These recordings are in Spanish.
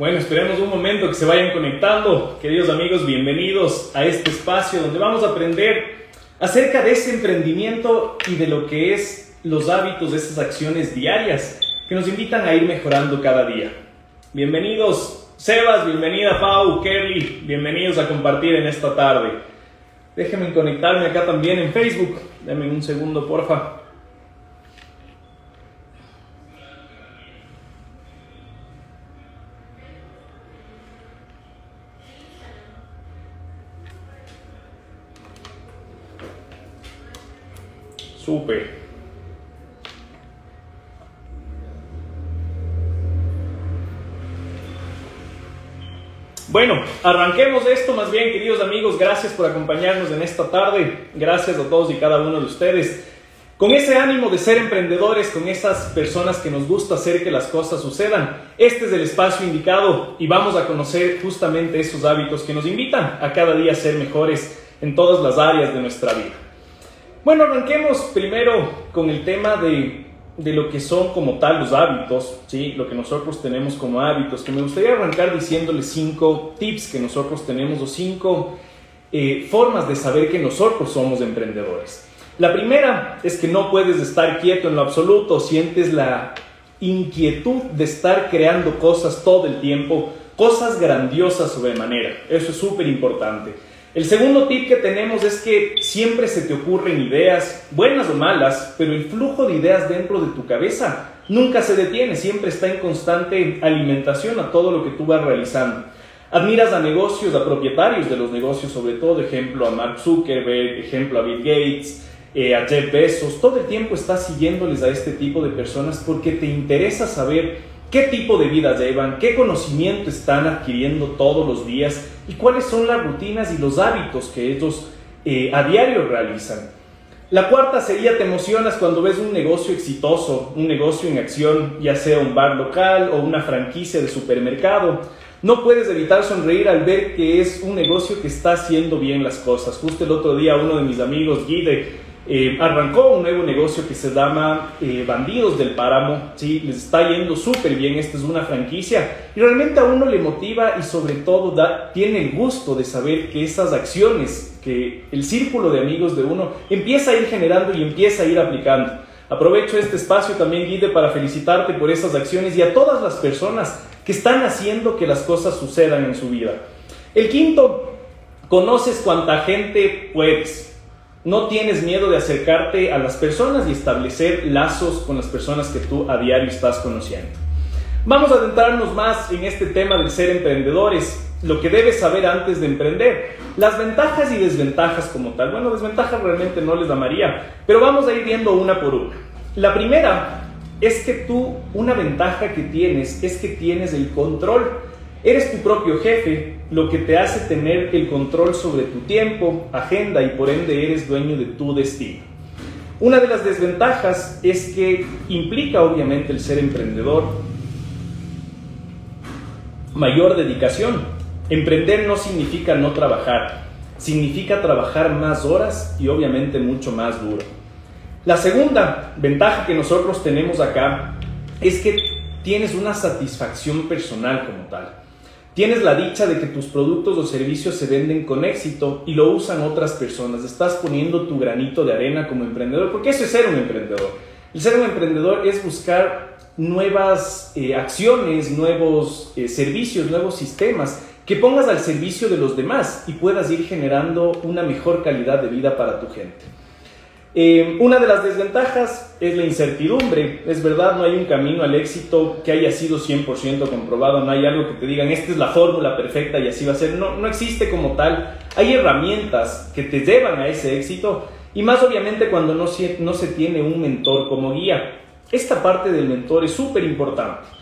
Bueno, esperemos un momento que se vayan conectando. Queridos amigos, bienvenidos a este espacio donde vamos a aprender acerca de ese emprendimiento y de lo que es los hábitos de esas acciones diarias que nos invitan a ir mejorando cada día. Bienvenidos, Sebas, bienvenida Pau, Kelly, bienvenidos a compartir en esta tarde. Déjenme conectarme acá también en Facebook. Denme un segundo, porfa. Súper. Bueno, arranquemos esto más bien, queridos amigos. Gracias por acompañarnos en esta tarde. Gracias a todos y cada uno de ustedes. Con ese ánimo de ser emprendedores, con esas personas que nos gusta hacer que las cosas sucedan, este es el espacio indicado y vamos a conocer justamente esos hábitos que nos invitan a cada día ser mejores en todas las áreas de nuestra vida. Bueno, arranquemos primero con el tema de, lo que son como tal los hábitos, ¿sí? lo que nosotros tenemos como hábitos, que me gustaría arrancar diciéndoles cinco tips que nosotros tenemos o cinco eh, formas de saber que nosotros somos emprendedores. La primera es que no puedes estar quieto en lo absoluto, sientes la inquietud de estar creando cosas todo el tiempo, cosas grandiosas sobremanera. Eso es súper importante. El segundo tip que tenemos es que siempre se te ocurren ideas, buenas o malas, pero el flujo de ideas dentro de tu cabeza nunca se detiene, siempre está en constante alimentación a todo lo que tú vas realizando. Admiras a negocios, a propietarios de los negocios, sobre todo, ejemplo a Mark Zuckerberg, ejemplo a Bill Gates, eh, a Jeff Bezos, todo el tiempo estás siguiéndoles a este tipo de personas porque te interesa saber qué tipo de vida llevan, qué conocimiento están adquiriendo todos los días y cuáles son las rutinas y los hábitos que ellos eh, a diario realizan. La cuarta sería te emocionas cuando ves un negocio exitoso, un negocio en acción, ya sea un bar local o una franquicia de supermercado. No puedes evitar sonreír al ver que es un negocio que está haciendo bien las cosas. Justo el otro día uno de mis amigos, Guide, eh, arrancó un nuevo negocio que se llama eh, Bandidos del Páramo, ¿sí? les está yendo súper bien, esta es una franquicia y realmente a uno le motiva y sobre todo da, tiene el gusto de saber que esas acciones, que el círculo de amigos de uno empieza a ir generando y empieza a ir aplicando. Aprovecho este espacio también, Guide, para felicitarte por esas acciones y a todas las personas que están haciendo que las cosas sucedan en su vida. El quinto, conoces cuánta gente puedes. No tienes miedo de acercarte a las personas y establecer lazos con las personas que tú a diario estás conociendo. Vamos a adentrarnos más en este tema de ser emprendedores, lo que debes saber antes de emprender, las ventajas y desventajas como tal. Bueno, desventajas realmente no les llamaría, pero vamos a ir viendo una por una. La primera es que tú, una ventaja que tienes es que tienes el control Eres tu propio jefe, lo que te hace tener el control sobre tu tiempo, agenda y por ende eres dueño de tu destino. Una de las desventajas es que implica obviamente el ser emprendedor mayor dedicación. Emprender no significa no trabajar, significa trabajar más horas y obviamente mucho más duro. La segunda ventaja que nosotros tenemos acá es que tienes una satisfacción personal como tal. Tienes la dicha de que tus productos o servicios se venden con éxito y lo usan otras personas. Estás poniendo tu granito de arena como emprendedor, porque eso es ser un emprendedor. El ser un emprendedor es buscar nuevas eh, acciones, nuevos eh, servicios, nuevos sistemas que pongas al servicio de los demás y puedas ir generando una mejor calidad de vida para tu gente. Eh, una de las desventajas es la incertidumbre. Es verdad, no hay un camino al éxito que haya sido 100% comprobado, no hay algo que te digan, esta es la fórmula perfecta y así va a ser. No, no existe como tal. Hay herramientas que te llevan a ese éxito y más obviamente cuando no se, no se tiene un mentor como guía. Esta parte del mentor es súper importante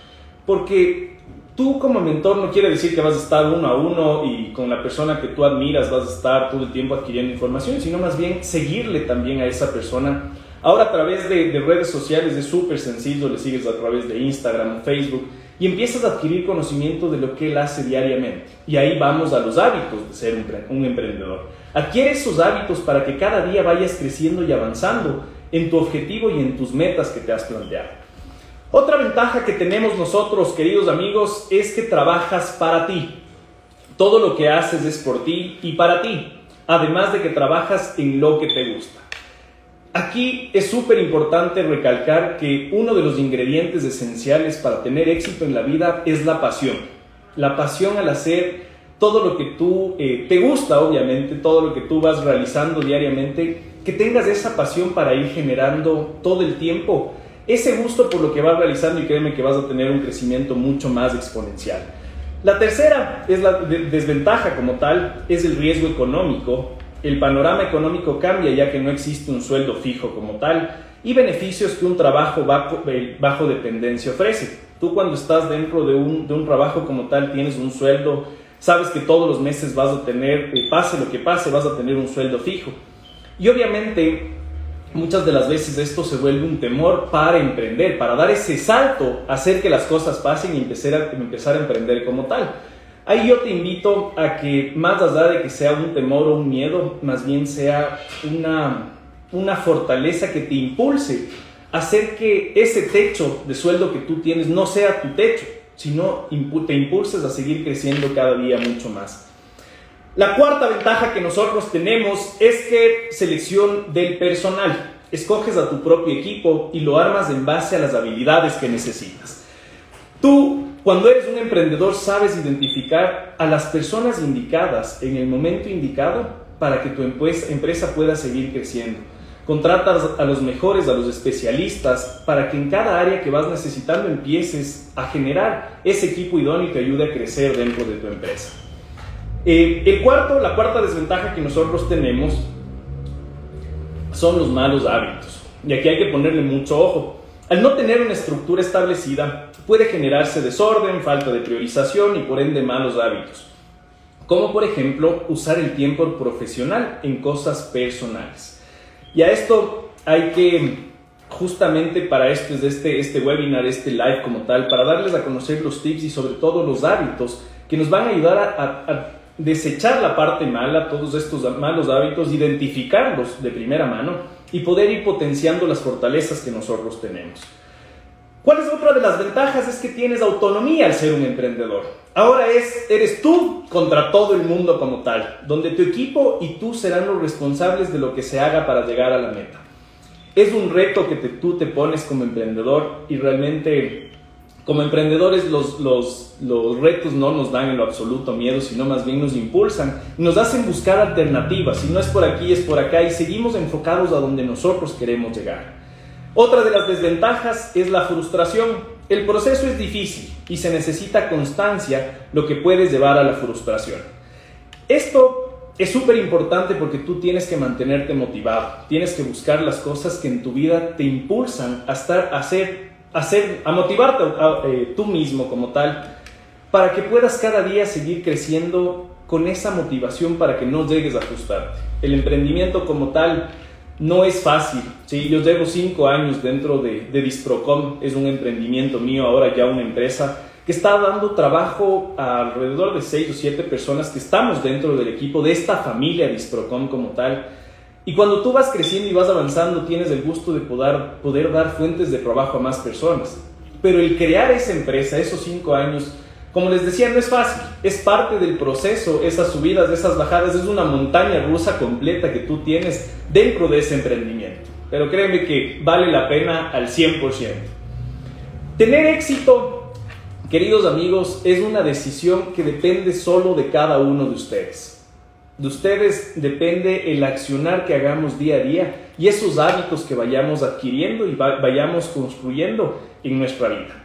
porque tú como mentor no quiere decir que vas a estar uno a uno y con la persona que tú admiras vas a estar todo el tiempo adquiriendo información, sino más bien seguirle también a esa persona. Ahora a través de, redes sociales es súper sencillo, le sigues a través de Instagram, Facebook y empiezas a adquirir conocimiento de lo que él hace diariamente. Y ahí vamos a los hábitos de ser un, un emprendedor. Adquiere esos hábitos para que cada día vayas creciendo y avanzando en tu objetivo y en tus metas que te has planteado. Otra ventaja que tenemos nosotros, queridos amigos, es que trabajas para ti. Todo lo que haces es por ti y para ti, además de que trabajas en lo que te gusta. Aquí es súper importante recalcar que uno de los ingredientes esenciales para tener éxito en la vida es la pasión. La pasión al hacer todo lo que tú eh, te gusta, obviamente, todo lo que tú vas realizando diariamente, que tengas esa pasión para ir generando todo el tiempo ese gusto por lo que vas realizando y créeme que vas a tener un crecimiento mucho más exponencial. La tercera es la desventaja como tal, es el riesgo económico. El panorama económico cambia ya que no existe un sueldo fijo como tal y beneficios que un trabajo bajo, eh, bajo dependencia ofrece. Tú cuando estás dentro de un, de un trabajo como tal tienes un sueldo sabes que todos los meses vas a tener, eh, pase lo que pase, vas a tener un sueldo fijo. Y obviamente muchas de las veces esto se vuelve un temor para emprender, para dar ese salto, hacer que las cosas pasen y empezar a, empezar a emprender como tal. Ahí yo te invito a que más allá de que sea un temor o un miedo, más bien sea una, una fortaleza que te impulse a hacer que ese techo de sueldo que tú tienes no sea tu techo, sino te impulses a seguir creciendo cada día mucho más. La cuarta ventaja que nosotros tenemos es que selección del personal. Escoges a tu propio equipo y lo armas en base a las habilidades que necesitas. Tú, cuando eres un emprendedor, sabes identificar a las personas indicadas en el momento indicado para que tu empresa pueda seguir creciendo. Contratas a los mejores, a los especialistas, para que en cada área que vas necesitando empieces a generar ese equipo idóneo que ayude a crecer dentro de tu empresa. Eh, el cuarto, la cuarta desventaja que nosotros tenemos son los malos hábitos. Y aquí hay que ponerle mucho ojo. Al no tener una estructura establecida, puede generarse desorden, falta de priorización y por ende malos hábitos. Como por ejemplo usar el tiempo profesional en cosas personales. Y a esto hay que, justamente para esto es este, este webinar, este live como tal, para darles a conocer los tips y sobre todo los hábitos que nos van a ayudar a, desechar la parte mala, todos estos malos hábitos, identificarlos de primera mano y poder ir potenciando las fortalezas que nosotros tenemos. ¿Cuál es otra de las ventajas? Es que tienes autonomía al ser un emprendedor. Ahora es, eres tú contra todo el mundo como tal, donde tu equipo y tú serán los responsables de lo que se haga para llegar a la meta. Es un reto que tú te pones como emprendedor y realmente como emprendedores los, los, los retos no nos dan en lo absoluto miedo, sino más bien nos impulsan nos hacen buscar alternativas. Si no es por aquí, es por acá y seguimos enfocados a donde nosotros queremos llegar. Otra de las desventajas es la frustración. El proceso es difícil y se necesita constancia, lo que puede llevar a la frustración. Esto es súper importante porque tú tienes que mantenerte motivado, tienes que buscar las cosas que en tu vida te impulsan a estar, a hacer, hacer, a motivarte eh, tú mismo como tal, para que puedas cada día seguir creciendo con esa motivación para que no llegues a frustrarte. El emprendimiento como tal no es fácil. ¿sí? Yo llevo cinco años dentro de, de Disprocom, es un emprendimiento mío, ahora ya una empresa que está dando trabajo a alrededor de seis o siete personas que estamos dentro del equipo de esta familia Disprocom como tal. Y cuando tú vas creciendo y vas avanzando, tienes el gusto de poder, dar fuentes de trabajo a más personas. Pero el crear esa empresa, esos cinco años, como les decía, no es fácil, es parte del proceso, esas subidas, esas bajadas, es una montaña rusa completa que tú tienes dentro de ese emprendimiento. Pero créeme que vale la pena al 100%. Tener éxito, queridos amigos, es una decisión que depende solo de cada uno de ustedes. De ustedes depende el accionar que hagamos día a día y esos hábitos que vayamos adquiriendo y vayamos construyendo en nuestra vida.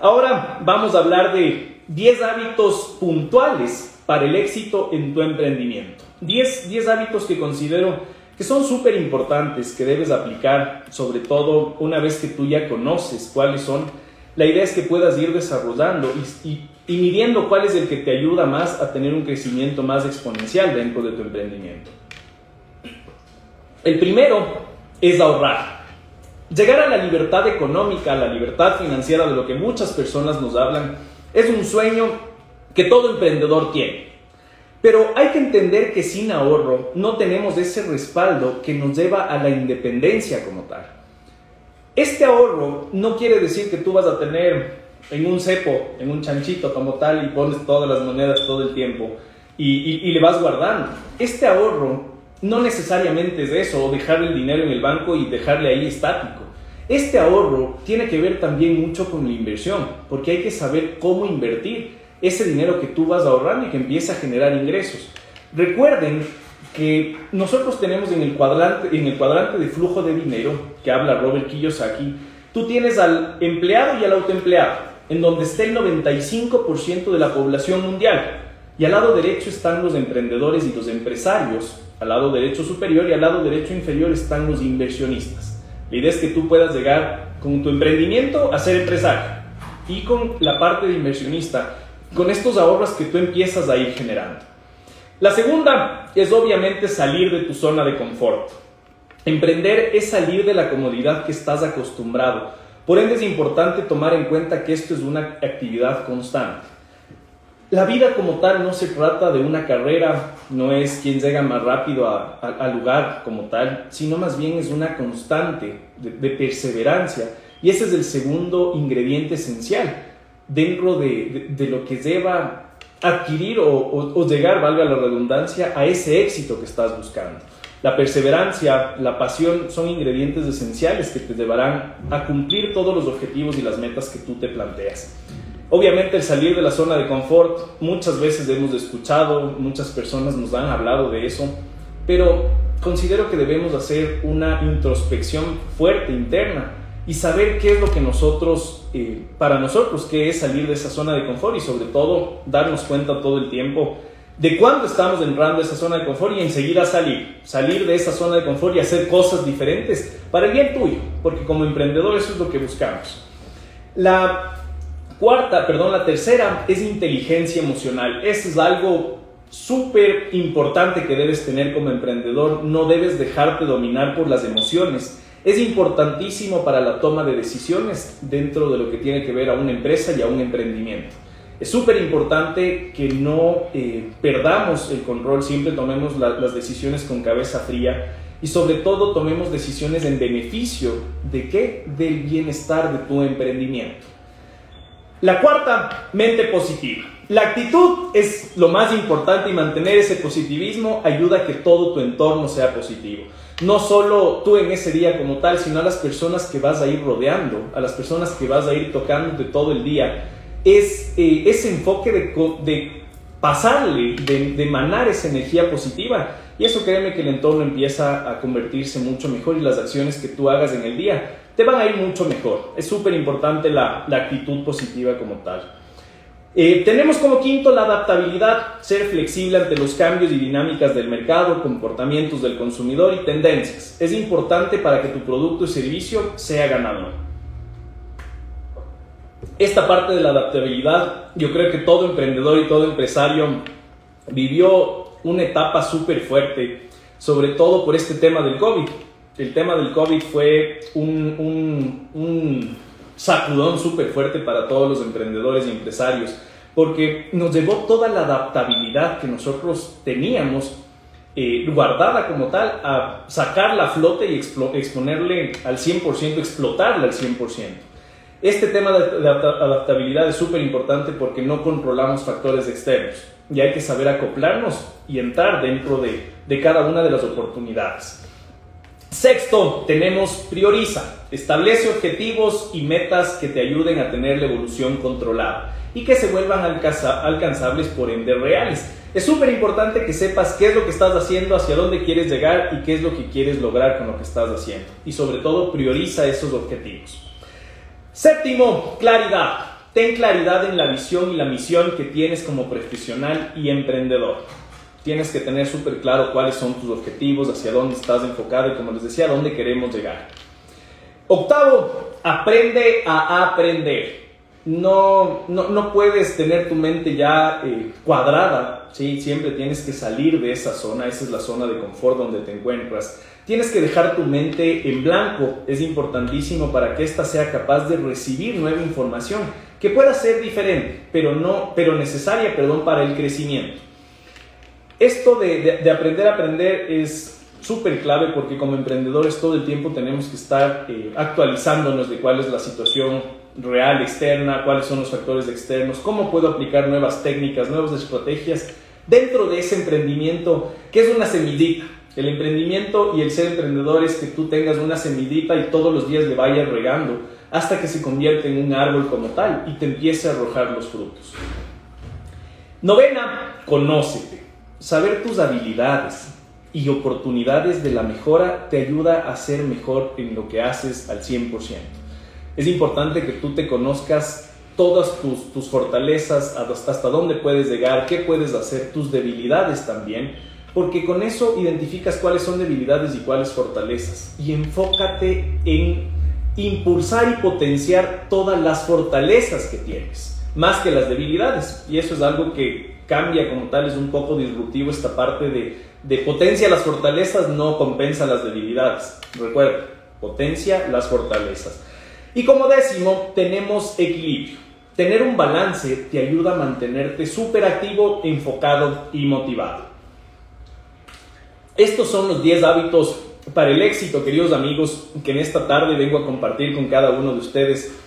Ahora vamos a hablar de 10 hábitos puntuales para el éxito en tu emprendimiento. 10, 10 hábitos que considero que son súper importantes, que debes aplicar, sobre todo una vez que tú ya conoces cuáles son. La idea es que puedas ir desarrollando y, y midiendo cuál es el que te ayuda más a tener un crecimiento más exponencial dentro de tu emprendimiento. El primero es ahorrar. Llegar a la libertad económica, a la libertad financiera de lo que muchas personas nos hablan, es un sueño que todo emprendedor tiene. Pero hay que entender que sin ahorro no tenemos ese respaldo que nos lleva a la independencia como tal. Este ahorro no quiere decir que tú vas a tener en un cepo, en un chanchito como tal, y pones todas las monedas todo el tiempo y, le vas guardando. Este ahorro no necesariamente es eso, o dejar el dinero en el banco y dejarle ahí estático. Este ahorro tiene que ver también mucho con la inversión, porque hay que saber cómo invertir ese dinero que tú vas ahorrando y que empieza a generar ingresos. Recuerden que nosotros tenemos en el cuadrante, en el cuadrante de flujo de dinero, que habla Robert Kiyosaki, tú tienes al empleado y al autoempleado, en donde está el 95% de la población mundial. Y al lado derecho están los emprendedores y los empresarios, al lado derecho superior y al lado derecho inferior están los inversionistas. La idea es que tú puedas llegar con tu emprendimiento a ser empresario y con la parte de inversionista, con estos ahorros que tú empiezas a ir generando. La segunda es obviamente salir de tu zona de confort. Emprender es salir de la comodidad que estás acostumbrado. Por ende es importante tomar en cuenta que esto es una actividad constante. La vida como tal no se trata de una carrera, no es quien llega más rápido al lugar como tal, sino más bien es una constante de, perseverancia. Y ese es el segundo ingrediente esencial dentro de, lo que lleva adquirir o, llegar, valga la redundancia, a ese éxito que estás buscando. La perseverancia, la pasión son ingredientes esenciales que te llevarán a cumplir todos los objetivos y las metas que tú te planteas. Obviamente el salir de la zona de confort, muchas veces hemos escuchado, muchas personas nos han hablado de eso, pero considero que debemos hacer una introspección fuerte interna y saber qué es lo que nosotros, eh, para nosotros, qué es salir de esa zona de confort y sobre todo darnos cuenta todo el tiempo de cuándo estamos entrando a esa zona de confort y enseguida salir, salir de esa zona de confort y hacer cosas diferentes para el bien tuyo, porque como emprendedor eso es lo que buscamos. La Cuarta, perdón, la tercera es inteligencia emocional. Eso es algo súper importante que debes tener como emprendedor. No debes dejarte dominar por las emociones. Es importantísimo para la toma de decisiones dentro de lo que tiene que ver a una empresa y a un emprendimiento. Es súper importante que no eh, perdamos el control, siempre tomemos las decisiones con cabeza fría y sobre todo tomemos decisiones en beneficio de qué? Del bienestar de tu emprendimiento. La cuarta, mente positiva. La actitud es lo más importante y mantener ese positivismo ayuda a que todo tu entorno sea positivo. No solo tú en ese día como tal, sino a las personas que vas a ir rodeando, a las personas que vas a ir tocando de todo el día. Es eh, ese enfoque de, pasarle, de, de emanar esa energía positiva. Y eso créeme que el entorno empieza a convertirse mucho mejor y las acciones que tú hagas en el día te van a ir mucho mejor. Es súper importante la, actitud positiva como tal. Eh, tenemos como quinto la adaptabilidad, ser flexible ante los cambios y dinámicas del mercado, comportamientos del consumidor y tendencias. Es importante para que tu producto y servicio sea ganador. Esta parte de la adaptabilidad, yo creo que todo emprendedor y todo empresario vivió una etapa súper fuerte, sobre todo por este tema del COVID el tema del COVID fue un, un, sacudón súper fuerte para todos los emprendedores y empresarios, porque nos llevó toda la adaptabilidad que nosotros teníamos eh, guardada como tal a sacarla a flote y exponerle al 100%, explotarla al 100%. Este tema de, adaptabilidad es súper importante porque no controlamos factores externos y hay que saber acoplarnos y entrar dentro de, de cada una de las oportunidades. Sexto, tenemos prioriza. Establece objetivos y metas que te ayuden a tener la evolución controlada y que se vuelvan alcanzables por ende reales. Es súper importante que sepas qué es lo que estás haciendo, hacia dónde quieres llegar y qué es lo que quieres lograr con lo que estás haciendo. Y sobre todo, prioriza esos objetivos. Séptimo, claridad. Ten claridad en la visión y la misión que tienes como profesional y emprendedor tienes que tener súper claro cuáles son tus objetivos, hacia dónde estás enfocado y como les decía, dónde queremos llegar. Octavo, aprende a aprender. No, no, puedes tener tu mente ya eh, cuadrada, ¿sí? siempre tienes que salir de esa zona, esa es la zona de confort donde te encuentras. Tienes que dejar tu mente en blanco, es importantísimo para que ésta sea capaz de recibir nueva información, que pueda ser diferente, pero, no, pero necesaria perdón, para el crecimiento. Esto de, aprender a aprender es súper clave porque como emprendedores todo el tiempo tenemos que estar eh, actualizándonos de cuál es la situación real externa, cuáles son los factores externos, cómo puedo aplicar nuevas técnicas, nuevas estrategias dentro de ese emprendimiento que es una semillita. El emprendimiento y el ser emprendedor es que tú tengas una semillita y todos los días le vayas regando hasta que se convierte en un árbol como tal y te empiece a arrojar los frutos. Novena, conócete. Saber tus habilidades y oportunidades de la mejora te ayuda a ser mejor en lo que haces al 100%. Es importante que tú te conozcas todas tus, fortalezas, hasta, hasta dónde puedes llegar, qué puedes hacer, tus debilidades también, porque con eso identificas cuáles son debilidades y cuáles fortalezas. Y enfócate en impulsar y potenciar todas las fortalezas que tienes, más que las debilidades. Y eso es algo que cambia como tal, es un poco disruptivo esta parte de, de potencia las fortalezas, no compensa las debilidades. Recuerda, potencia las fortalezas. Y como décimo, tenemos equilibrio. Tener un balance te ayuda a mantenerte súper activo, enfocado y motivado. Estos son los 10 hábitos para el éxito, queridos amigos, que en esta tarde vengo a compartir con cada uno de ustedes.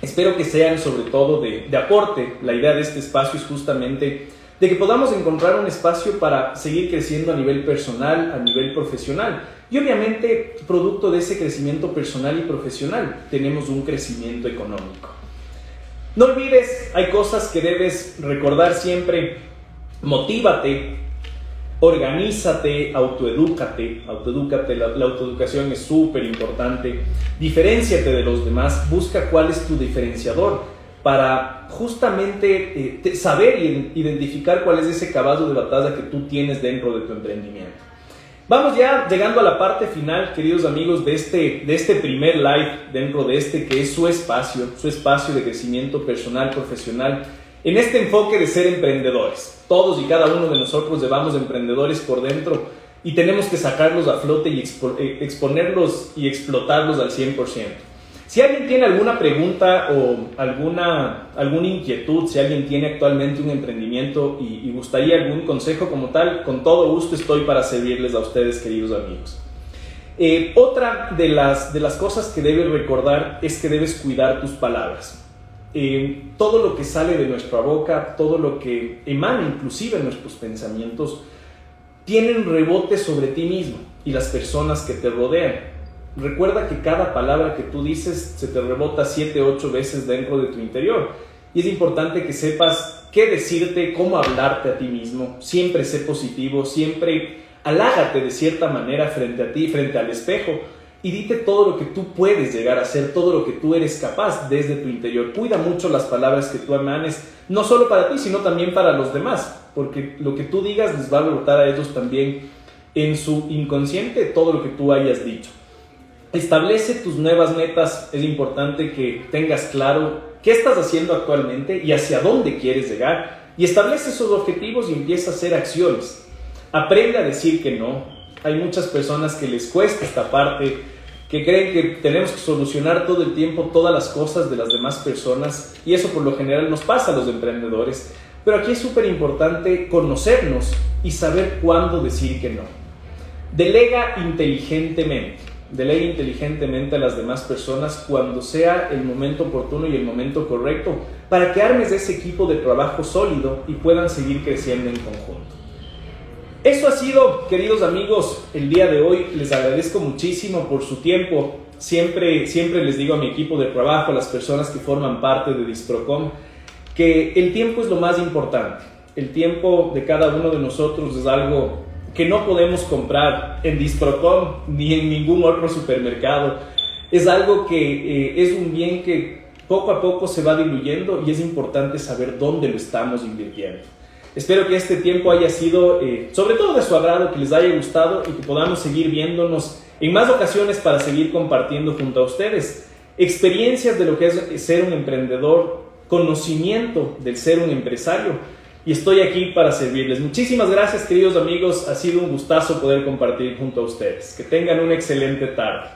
Espero que sean sobre todo de, aporte. La idea de este espacio es justamente de que podamos encontrar un espacio para seguir creciendo a nivel personal, a nivel profesional. Y obviamente, producto de ese crecimiento personal y profesional, tenemos un crecimiento económico. No olvides, hay cosas que debes recordar siempre. Motívate, organízate, autoedúcate, autoedúcate, la, la autoeducación es súper importante, diferenciate de los demás, busca cuál es tu diferenciador para justamente eh, saber y identificar cuál es ese caballo de batalla que tú tienes dentro de tu emprendimiento. Vamos ya llegando a la parte final, queridos amigos, de este, de este primer live dentro de este que es su espacio, su espacio de crecimiento personal, profesional en este enfoque de ser emprendedores. Todos y cada uno de nosotros llevamos emprendedores por dentro y tenemos que sacarlos a flote y eh, exponerlos y explotarlos al 100%. Si alguien tiene alguna pregunta o alguna, alguna inquietud, si alguien tiene actualmente un emprendimiento y, gustaría algún consejo como tal, con todo gusto estoy para servirles a ustedes, queridos amigos. Eh, otra de las, de las cosas que debes recordar es que debes cuidar tus palabras todo lo que sale de nuestra boca, todo lo que emana inclusive nuestros pensamientos, tienen rebote sobre ti mismo y las personas que te rodean. Recuerda que cada palabra que tú dices se te rebota siete, ocho veces dentro de tu interior. Y es importante que sepas qué decirte, cómo hablarte a ti mismo. Siempre sé positivo, siempre halágate de cierta manera frente a ti, frente al espejo y dite todo lo que tú puedes llegar a hacer, todo lo que tú eres capaz desde tu interior. Cuida mucho las palabras que tú emanes, no solo para ti, sino también para los demás, porque lo que tú digas les va a rebotar a ellos también en su inconsciente todo lo que tú hayas dicho. Establece tus nuevas metas, es importante que tengas claro qué estás haciendo actualmente y hacia dónde quieres llegar, y establece esos objetivos y empieza a hacer acciones. Aprende a decir que no. Hay muchas personas que les cuesta esta parte que creen que tenemos que solucionar todo el tiempo todas las cosas de las demás personas y eso por lo general nos pasa a los emprendedores. Pero aquí es súper importante conocernos y saber cuándo decir que no. Delega inteligentemente. Delega inteligentemente a las demás personas cuando sea el momento oportuno y el momento correcto para que armes ese equipo de trabajo sólido y puedan seguir creciendo en conjunto. Eso ha sido, queridos amigos, el día de hoy. Les agradezco muchísimo por su tiempo. Siempre, siempre les digo a mi equipo de trabajo, a las personas que forman parte de Distrocom, que el tiempo es lo más importante. El tiempo de cada uno de nosotros es algo que no podemos comprar en Distrocom ni en ningún otro supermercado. Es algo que eh, es un bien que poco a poco se va diluyendo y es importante saber dónde lo estamos invirtiendo. Espero que este tiempo haya sido eh, sobre todo de su agrado, que les haya gustado y que podamos seguir viéndonos en más ocasiones para seguir compartiendo junto a ustedes experiencias de lo que es ser un emprendedor, conocimiento del ser un empresario y estoy aquí para servirles. Muchísimas gracias queridos amigos, ha sido un gustazo poder compartir junto a ustedes. Que tengan una excelente tarde.